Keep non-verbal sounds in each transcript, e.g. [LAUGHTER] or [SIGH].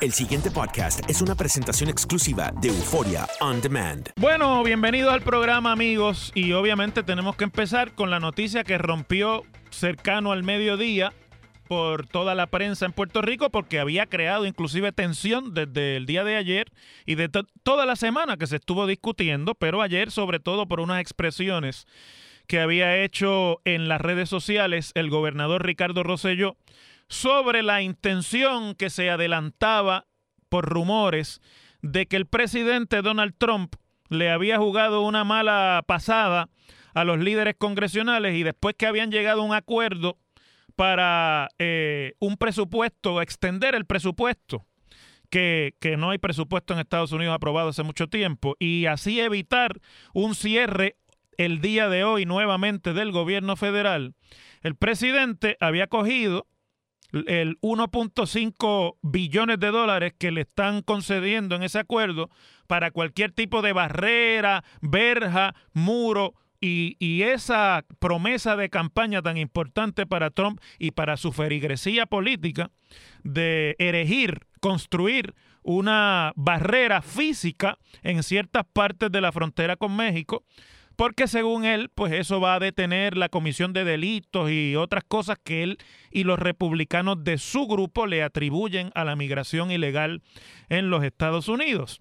El siguiente podcast es una presentación exclusiva de Euforia On Demand. Bueno, bienvenidos al programa amigos y obviamente tenemos que empezar con la noticia que rompió cercano al mediodía por toda la prensa en Puerto Rico porque había creado inclusive tensión desde el día de ayer y de to- toda la semana que se estuvo discutiendo, pero ayer sobre todo por unas expresiones que había hecho en las redes sociales el gobernador Ricardo Rosselló sobre la intención que se adelantaba por rumores de que el presidente Donald Trump le había jugado una mala pasada a los líderes congresionales y después que habían llegado a un acuerdo para eh, un presupuesto, extender el presupuesto, que, que no hay presupuesto en Estados Unidos aprobado hace mucho tiempo, y así evitar un cierre el día de hoy nuevamente del gobierno federal, el presidente había cogido el 1.5 billones de dólares que le están concediendo en ese acuerdo para cualquier tipo de barrera, verja, muro y, y esa promesa de campaña tan importante para Trump y para su ferigresía política de erigir, construir una barrera física en ciertas partes de la frontera con México porque según él, pues eso va a detener la comisión de delitos y otras cosas que él y los republicanos de su grupo le atribuyen a la migración ilegal en los Estados Unidos.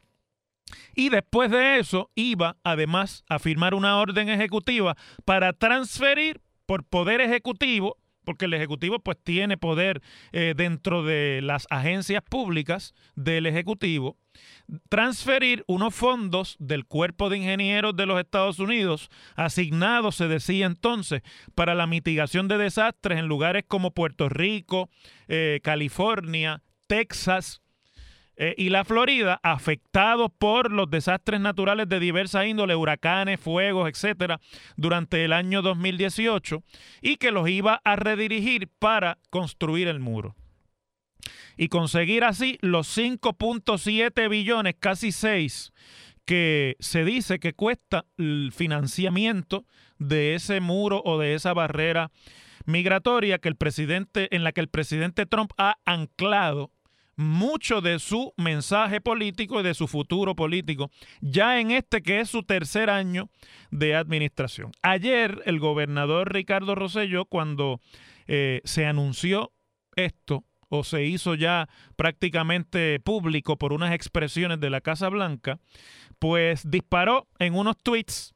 Y después de eso iba además a firmar una orden ejecutiva para transferir por poder ejecutivo, porque el ejecutivo pues tiene poder eh, dentro de las agencias públicas del ejecutivo, transferir unos fondos del cuerpo de ingenieros de los Estados Unidos asignados, se decía entonces, para la mitigación de desastres en lugares como Puerto Rico, eh, California, Texas, eh, y la Florida, afectados por los desastres naturales de diversa índole, huracanes, fuegos, etcétera, durante el año 2018, y que los iba a redirigir para construir el muro. Y conseguir así los 5.7 billones, casi 6, que se dice que cuesta el financiamiento de ese muro o de esa barrera migratoria que el presidente, en la que el presidente Trump ha anclado mucho de su mensaje político y de su futuro político, ya en este que es su tercer año de administración. Ayer el gobernador Ricardo Rosselló, cuando eh, se anunció esto, o se hizo ya prácticamente público por unas expresiones de la Casa Blanca, pues disparó en unos tweets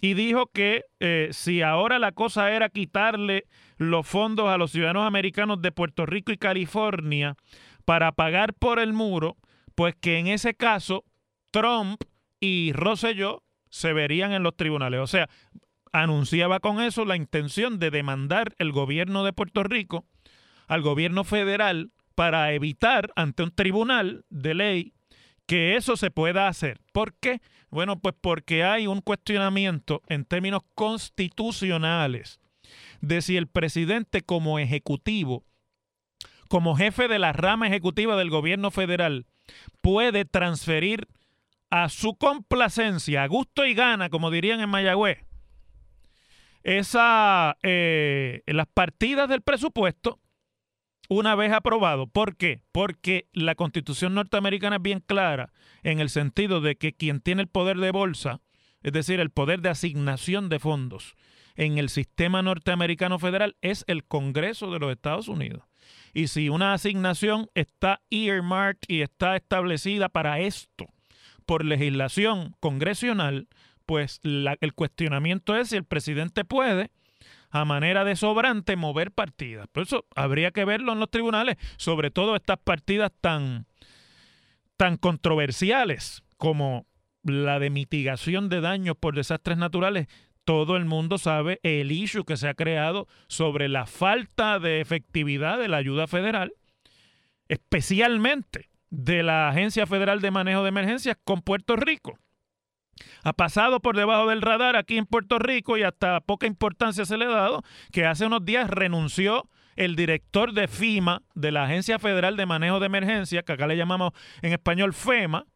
y dijo que eh, si ahora la cosa era quitarle los fondos a los ciudadanos americanos de Puerto Rico y California para pagar por el muro, pues que en ese caso Trump y Rosselló se verían en los tribunales. O sea, anunciaba con eso la intención de demandar el gobierno de Puerto Rico al gobierno federal para evitar ante un tribunal de ley que eso se pueda hacer. ¿Por qué? Bueno, pues porque hay un cuestionamiento en términos constitucionales de si el presidente como ejecutivo, como jefe de la rama ejecutiva del gobierno federal, puede transferir a su complacencia, a gusto y gana, como dirían en Mayagüez, esa, eh, las partidas del presupuesto una vez aprobado. ¿Por qué? Porque la constitución norteamericana es bien clara en el sentido de que quien tiene el poder de bolsa, es decir, el poder de asignación de fondos en el sistema norteamericano federal es el Congreso de los Estados Unidos. Y si una asignación está earmarked y está establecida para esto por legislación congresional, pues el cuestionamiento es si el presidente puede a manera de sobrante mover partidas. Por eso habría que verlo en los tribunales, sobre todo estas partidas tan, tan controversiales como la de mitigación de daños por desastres naturales. Todo el mundo sabe el issue que se ha creado sobre la falta de efectividad de la ayuda federal, especialmente de la Agencia Federal de Manejo de Emergencias con Puerto Rico ha pasado por debajo del radar aquí en Puerto Rico y hasta poca importancia se le ha dado, que hace unos días renunció el director de FIMA, de la Agencia Federal de Manejo de Emergencia, que acá le llamamos en español FEMA,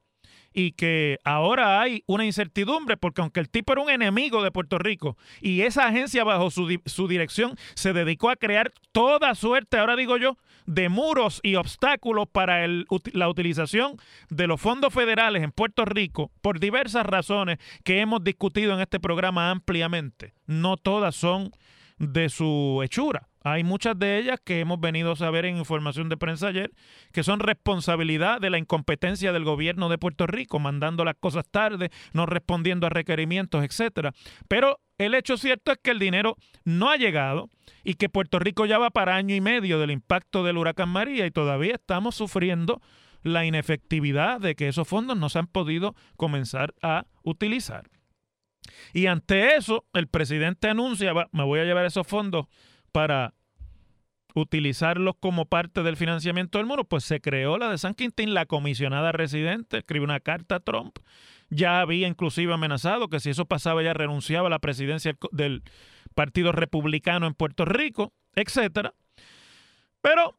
y que ahora hay una incertidumbre porque aunque el tipo era un enemigo de Puerto Rico y esa agencia bajo su, su, dirección se dedicó a crear toda suerte, ahora digo yo, de muros y obstáculos para la utilización de los fondos federales en Puerto Rico por diversas razones que hemos discutido en este programa ampliamente. No todas son de su hechura. Hay muchas de ellas que hemos venido a saber en información de prensa ayer, que son responsabilidad de la incompetencia del gobierno de Puerto Rico, mandando las cosas tarde, no respondiendo a requerimientos, etcétera. Pero el hecho cierto es que el dinero no ha llegado y que Puerto Rico ya va para año y medio del impacto del huracán María y todavía estamos sufriendo la inefectividad de que esos fondos no se han podido comenzar a utilizar. Y ante eso, el presidente anuncia, me voy a llevar esos fondos para utilizarlos como parte del financiamiento del muro, pues se creó la de San Quintín, la comisionada residente, escribe una carta a Trump, ya había inclusive amenazado que si eso pasaba ya renunciaba a la presidencia del Partido Republicano en Puerto Rico, etcétera. Pero,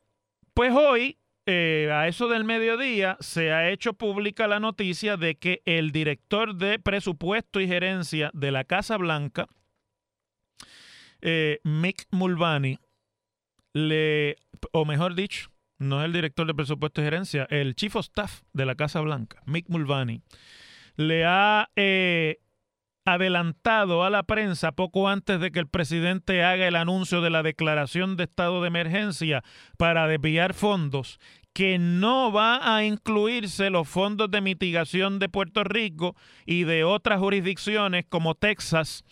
pues hoy, eh, a eso del mediodía, se ha hecho pública la noticia de que el director de presupuesto y gerencia de la Casa Blanca, eh, Mick Mulvaney, le, o mejor dicho, no es el director de presupuesto y gerencia, el chief of staff de la Casa Blanca, Mick Mulvaney, le ha eh, adelantado a la prensa poco antes de que el presidente haga el anuncio de la declaración de estado de emergencia para desviar fondos, que no va a incluirse los fondos de mitigación de Puerto Rico y de otras jurisdicciones como Texas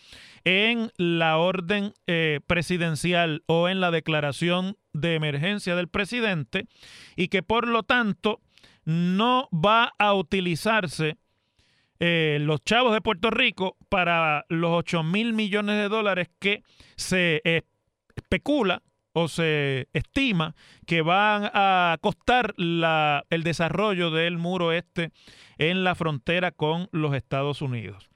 en la orden eh, presidencial o en la declaración de emergencia del presidente y que por lo tanto no va a utilizarse eh, los chavos de Puerto Rico para los 8 mil millones de dólares que se especula o se estima que van a costar la, el desarrollo del muro este en la frontera con los Estados Unidos.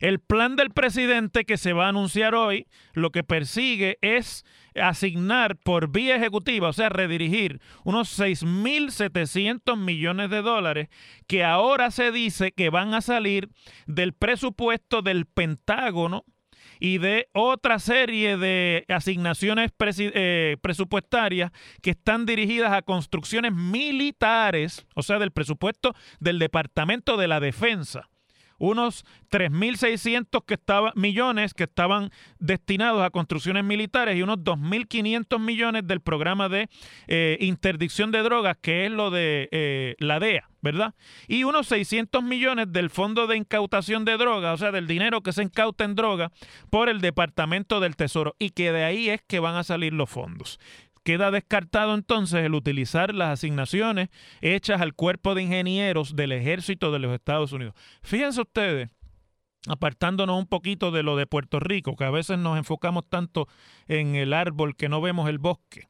El plan del presidente que se va a anunciar hoy lo que persigue es asignar por vía ejecutiva, o sea, redirigir unos 6.700 millones de dólares que ahora se dice que van a salir del presupuesto del Pentágono y de otra serie de asignaciones eh, presupuestarias que están dirigidas a construcciones militares, o sea, del presupuesto del Departamento de la Defensa. Unos 3.600 que estaban, millones que estaban destinados a construcciones militares y unos 2.500 millones del programa de eh, interdicción de drogas, que es lo de eh, la DEA, ¿verdad? Y unos 600 millones del Fondo de Incautación de Drogas, o sea, del dinero que se incauta en droga por el Departamento del Tesoro, y que de ahí es que van a salir los fondos. Queda descartado entonces el utilizar las asignaciones hechas al cuerpo de ingenieros del ejército de los Estados Unidos. Fíjense ustedes, apartándonos un poquito de lo de Puerto Rico, que a veces nos enfocamos tanto en el árbol que no vemos el bosque,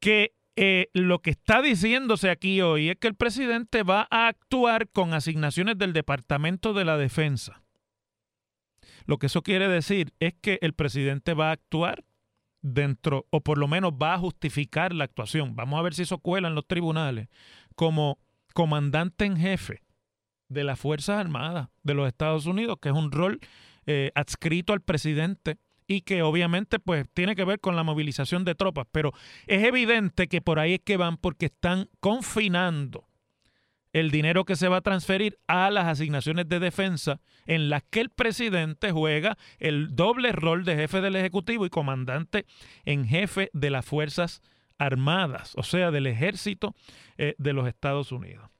que eh, lo que está diciéndose aquí hoy es que el presidente va a actuar con asignaciones del Departamento de la Defensa. Lo que eso quiere decir es que el presidente va a actuar dentro, o por lo menos va a justificar la actuación, vamos a ver si eso cuela en los tribunales, como comandante en jefe de las Fuerzas Armadas de los Estados Unidos, que es un rol eh, adscrito al presidente y que obviamente pues tiene que ver con la movilización de tropas, pero es evidente que por ahí es que van porque están confinando el dinero que se va a transferir a las asignaciones de defensa en las que el presidente juega el doble rol de jefe del Ejecutivo y comandante en jefe de las Fuerzas Armadas, o sea, del ejército eh, de los Estados Unidos.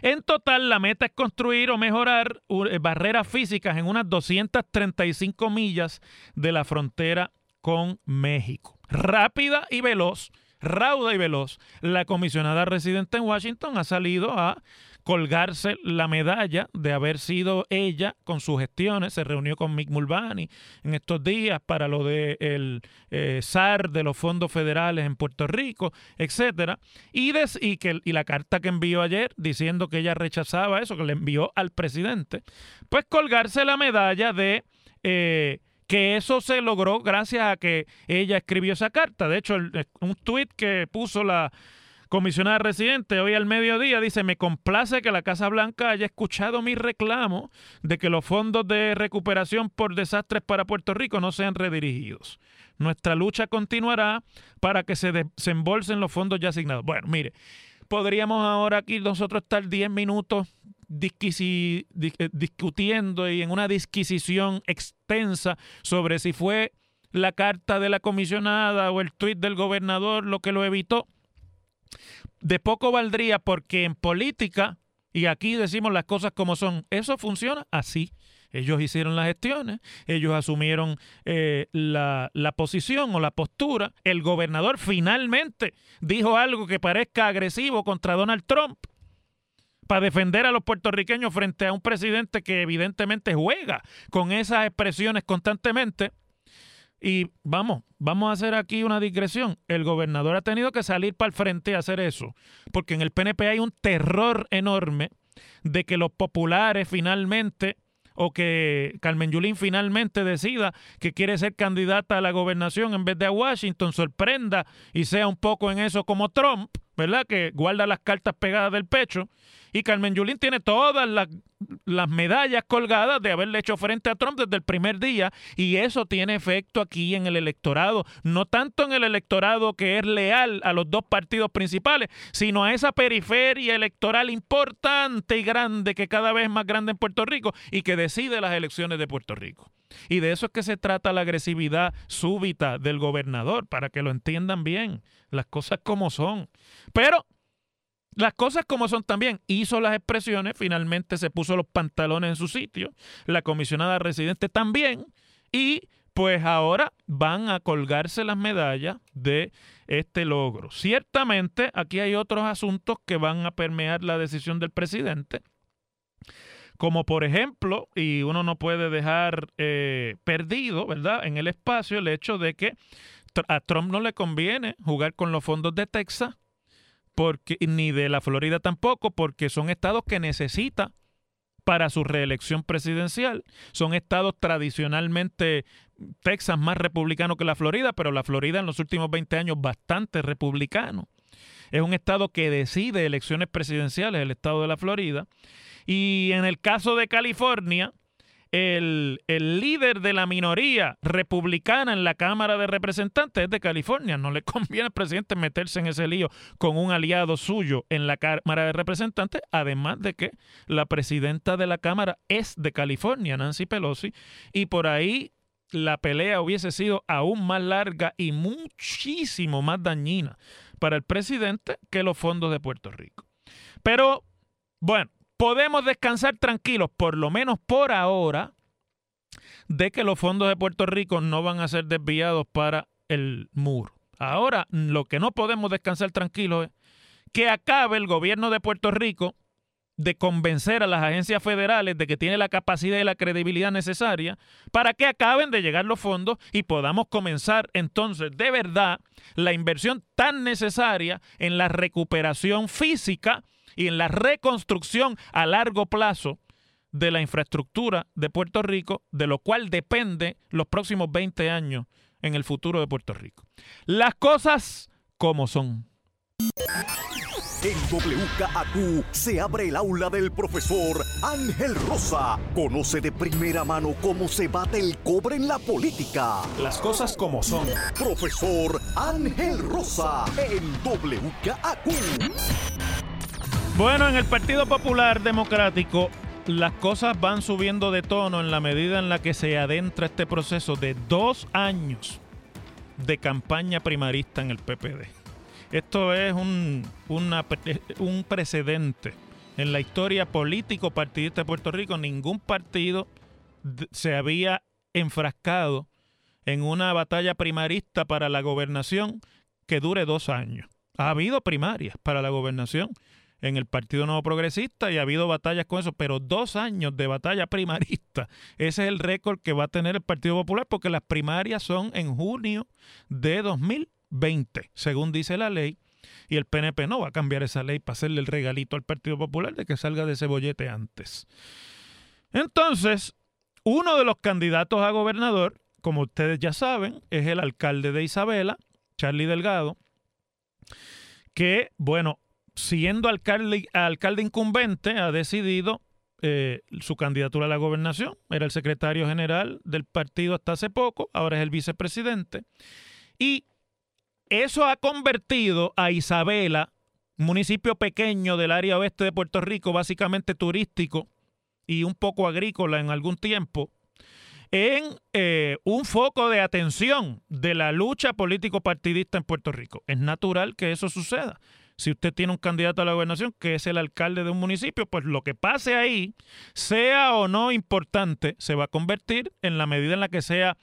En total, la meta es construir o mejorar eh, barreras físicas en unas 235 millas de la frontera con México. Rápida y veloz rauda y veloz, la comisionada residente en Washington ha salido a colgarse la medalla de haber sido ella con sus gestiones, se reunió con Mick Mulvaney en estos días para lo del de el eh, SAR de los fondos federales en Puerto Rico, etcétera, y, y, que, y la carta que envió ayer diciendo que ella rechazaba eso, que le envió al presidente, pues colgarse la medalla de eh, que eso se logró gracias a que ella escribió esa carta. De hecho, un tuit que puso la comisionada residente hoy al mediodía dice, me complace que la Casa Blanca haya escuchado mi reclamo de que los fondos de recuperación por desastres para Puerto Rico no sean redirigidos. Nuestra lucha continuará para que se desembolsen los fondos ya asignados. Bueno, mire, podríamos ahora aquí nosotros estar 10 minutos eh, discutiendo y en una disquisición extensa sobre si fue la carta de la comisionada o el tuit del gobernador lo que lo evitó. De poco valdría porque en política, y aquí decimos las cosas como son, eso funciona así. Ellos hicieron las gestiones, ellos asumieron eh, la, la, posición o la postura. El gobernador finalmente dijo algo que parezca agresivo contra Donald Trump para defender a los puertorriqueños frente a un presidente que evidentemente juega con esas expresiones constantemente. Y vamos, vamos a hacer aquí una digresión. El gobernador ha tenido que salir para el frente a hacer eso, porque en el PNP hay un terror enorme de que los populares finalmente o que Carmen Yulín finalmente decida que quiere ser candidata a la gobernación en vez de a Washington, sorprenda y sea un poco en eso como Trump, ¿verdad? Que guarda las cartas pegadas del pecho y Carmen Yulín tiene todas las, medallas colgadas de haberle hecho frente a Trump desde el primer día. Y eso tiene efecto aquí en el electorado. No tanto en el electorado que es leal a los dos partidos principales, sino a esa periferia electoral importante y grande que cada vez es más grande en Puerto Rico y que decide las elecciones de Puerto Rico. Y de eso es que se trata la agresividad súbita del gobernador, para que lo entiendan bien, las cosas como son. Pero las cosas como son también, hizo las expresiones, finalmente se puso los pantalones en su sitio, la comisionada residente también, y pues ahora van a colgarse las medallas de este logro. Ciertamente aquí hay otros asuntos que van a permear la decisión del presidente, como por ejemplo, y uno no puede dejar eh, perdido, ¿verdad?, en el espacio el hecho de que a Trump no le conviene jugar con los fondos de Texas porque, ni de la Florida tampoco, porque son estados que necesita para su reelección presidencial. Son estados tradicionalmente, Texas más republicano que la Florida, pero la Florida en los últimos 20 años bastante republicano. Es un estado que decide elecciones presidenciales, el estado de la Florida. Y en el caso de California, el, líder de la minoría republicana en la Cámara de Representantes es de California. No le [LAUGHS] conviene al presidente meterse en ese lío con un aliado suyo en la Cámara de Representantes, además de que la presidenta de la Cámara es de California, Nancy Pelosi, y por ahí la pelea hubiese sido aún más larga y muchísimo más dañina para el presidente que los fondos de Puerto Rico. Pero, bueno, podemos descansar tranquilos, por lo menos por ahora, de que los fondos de Puerto Rico no van a ser desviados para el muro. Ahora, lo que no podemos descansar tranquilos es que acabe el gobierno de Puerto Rico de convencer a las agencias federales de que tiene la capacidad y la credibilidad necesaria para que acaben de llegar los fondos y podamos comenzar entonces de verdad la inversión tan necesaria en la recuperación física y en la reconstrucción a largo plazo de la infraestructura de Puerto Rico, de lo cual depende los próximos 20 años en el futuro de Puerto Rico. Las cosas como son. En WKAQ se abre el aula del profesor Ángel Rosa. Conoce de primera mano cómo se bate el cobre en la política. Las cosas como son. Profesor Ángel Rosa en WKAQ. Bueno, en el Partido Popular Democrático las cosas van subiendo de tono en la medida en la que se adentra este proceso de dos años de campaña primarista en el PPD. Esto es un, un precedente en la historia político partidista de Puerto Rico. Ningún partido se había enfrascado en una batalla primarista para la gobernación que dure dos años. Ha habido primarias para la gobernación en el Partido Nuevo Progresista y ha habido batallas con eso, pero dos años de batalla primarista, ese es el récord que va a tener el Partido Popular porque las primarias son en junio de 2020, según dice la ley, y el PNP no va a cambiar esa ley para hacerle el regalito al Partido Popular de que salga de ese antes. Entonces, uno de los candidatos a gobernador, como ustedes ya saben, es el alcalde de Isabela, Charlie Delgado, que, bueno, siendo alcalde, alcalde incumbente, ha decidido eh, su candidatura a la gobernación. Era el secretario general del partido hasta hace poco, ahora es el vicepresidente. Y eso ha convertido a Isabela, municipio pequeño del área oeste de Puerto Rico, básicamente turístico y un poco agrícola en algún tiempo, en eh, un foco de atención de la lucha político-partidista en Puerto Rico. Es natural que eso suceda si usted tiene un candidato a la gobernación que es el alcalde de un municipio, pues lo que pase ahí, sea o no importante, se va a convertir en la medida en la que sea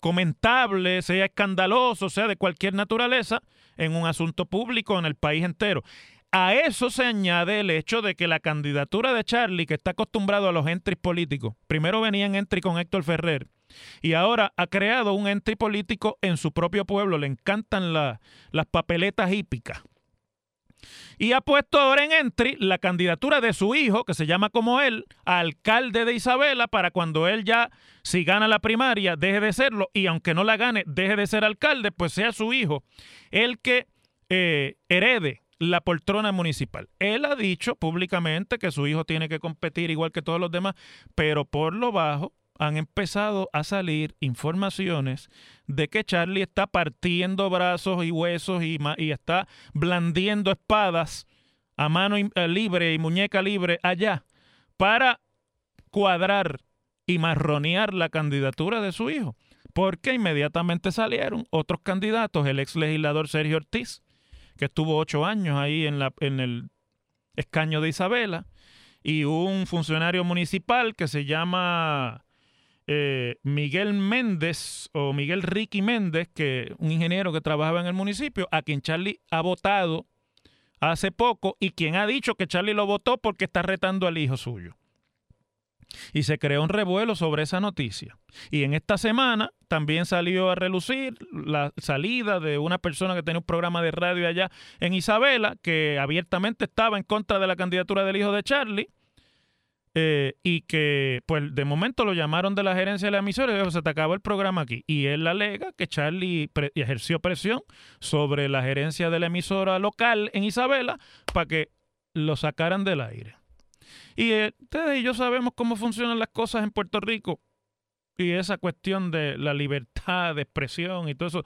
comentable, sea escandaloso, sea de cualquier naturaleza, en un asunto público en el país entero. A eso se añade el hecho de que la candidatura de Charlie, que está acostumbrado a los entries políticos, primero venía en entry con Héctor Ferrer, y ahora ha creado un entry político en su propio pueblo. Le encantan las papeletas hípicas. Y ha puesto ahora en entry la candidatura de su hijo, que se llama como él, alcalde de Isabela, para cuando él ya, si gana la primaria, deje de serlo y aunque no la gane, deje de ser alcalde, pues sea su hijo el que eh, herede la poltrona municipal. Él ha dicho públicamente que su hijo tiene que competir igual que todos los demás, pero por lo bajo han empezado a salir informaciones de que Charlie está partiendo brazos y huesos y, está blandiendo espadas a mano eh, libre y muñeca libre allá para cuadrar y marronear la candidatura de su hijo. Porque inmediatamente salieron otros candidatos, el ex legislador Sergio Ortiz, que estuvo ocho años ahí en el escaño de Isabela, y un funcionario municipal que se llama eh, Miguel Méndez o Miguel Ricky Méndez, que un ingeniero que trabajaba en el municipio, a quien Charlie ha votado hace poco y quien ha dicho que Charlie lo votó porque está retando al hijo suyo. Y se creó un revuelo sobre esa noticia. Y en esta semana también salió a relucir la salida de una persona que tenía un programa de radio allá en Isabela, que abiertamente estaba en contra de la candidatura del hijo de Charlie eh, y que pues de momento lo llamaron de la gerencia de la emisora y dijo, se te acabó el programa aquí. Y él alega que Charlie ejerció presión sobre la gerencia de la emisora local en Isabela para que lo sacaran del aire. Y eh, ustedes y yo sabemos cómo funcionan las cosas en Puerto Rico. Y esa cuestión de la libertad de expresión y todo eso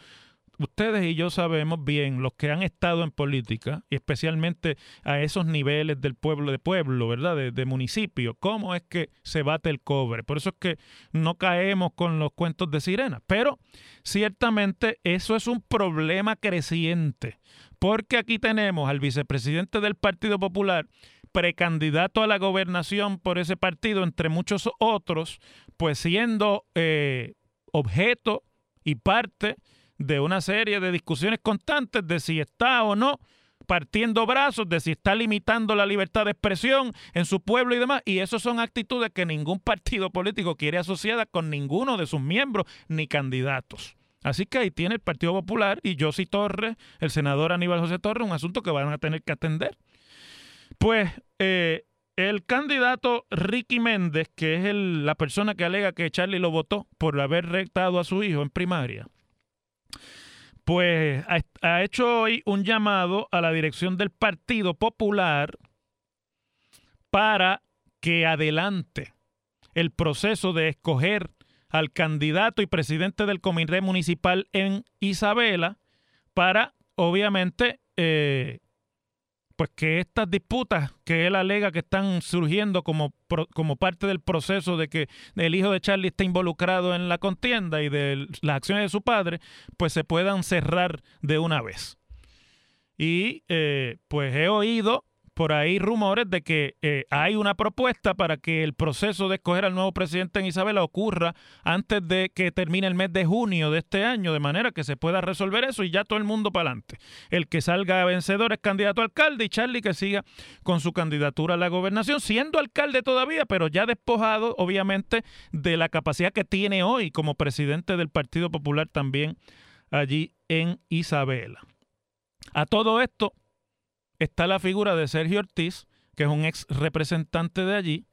ustedes y yo sabemos bien, los que han estado en política, y especialmente a esos niveles del pueblo de pueblo, ¿verdad? De, municipio, cómo es que se bate el cobre. Por eso es que no caemos con los cuentos de sirena. Pero ciertamente eso es un problema creciente, porque aquí tenemos al vicepresidente del Partido Popular, precandidato a la gobernación por ese partido, entre muchos otros, pues siendo eh, objeto y parte de una serie de discusiones constantes de si está o no partiendo brazos, de si está limitando la libertad de expresión en su pueblo y demás. Y eso son actitudes que ningún partido político quiere asociadas con ninguno de sus miembros ni candidatos. Así que ahí tiene el Partido Popular y Josi Torres, el senador Aníbal José Torres, un asunto que van a tener que atender. Pues eh, el candidato Ricky Méndez, que es la persona que alega que Charlie lo votó por haber rectado a su hijo en primaria, pues ha, hecho hoy un llamado a la dirección del Partido Popular para que adelante el proceso de escoger al candidato y presidente del comité municipal en Isabela para, obviamente, eh, pues que estas disputas que él alega que están surgiendo como, como parte del proceso de que el hijo de Charlie está involucrado en la contienda y de las acciones de su padre, pues se puedan cerrar de una vez. Y eh, pues he oído por ahí rumores de que eh, hay una propuesta para que el proceso de escoger al nuevo presidente en Isabela ocurra antes de que termine el mes de junio de este año, de manera que se pueda resolver eso y ya todo el mundo para adelante. El que salga vencedor es candidato a alcalde y Charlie que siga con su candidatura a la gobernación, siendo alcalde todavía, pero ya despojado obviamente de la capacidad que tiene hoy como presidente del Partido Popular también allí en Isabela. A todo esto, está la figura de Sergio Ortiz, que es un ex representante de allí,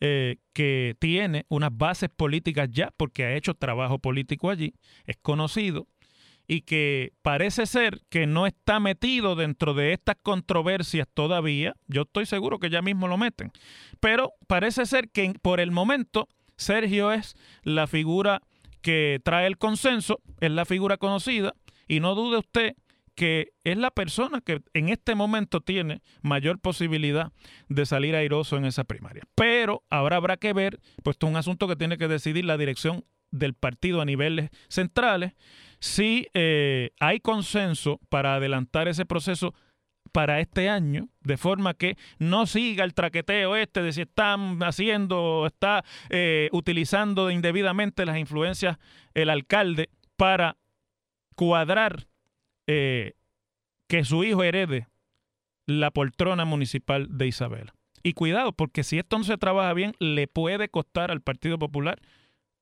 eh, que tiene unas bases políticas ya, porque ha hecho trabajo político allí, es conocido, y que parece ser que no está metido dentro de estas controversias todavía. Yo estoy seguro que ya mismo lo meten. Pero parece ser que por el momento Sergio es la figura que trae el consenso, es la figura conocida, y no dude usted que es la persona que en este momento tiene mayor posibilidad de salir airoso en esa primaria. Pero ahora habrá que ver, pues esto es un asunto que tiene que decidir la dirección del partido a niveles centrales, si eh, hay consenso para adelantar ese proceso para este año, de forma que no siga el traqueteo este de si están haciendo, está eh, utilizando indebidamente las influencias el alcalde para cuadrar eh, que su hijo herede la poltrona municipal de Isabela. Y cuidado, porque si esto no se trabaja bien, le puede costar al Partido Popular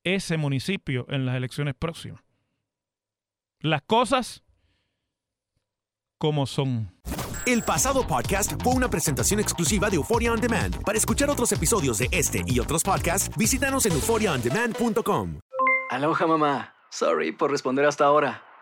ese municipio en las elecciones próximas. Las cosas como son. El pasado podcast fue una presentación exclusiva de Euphoria On Demand. Para escuchar otros episodios de este y otros podcasts, visítanos en euphoriaondemand.com. Aloha mamá. Sorry por responder hasta ahora.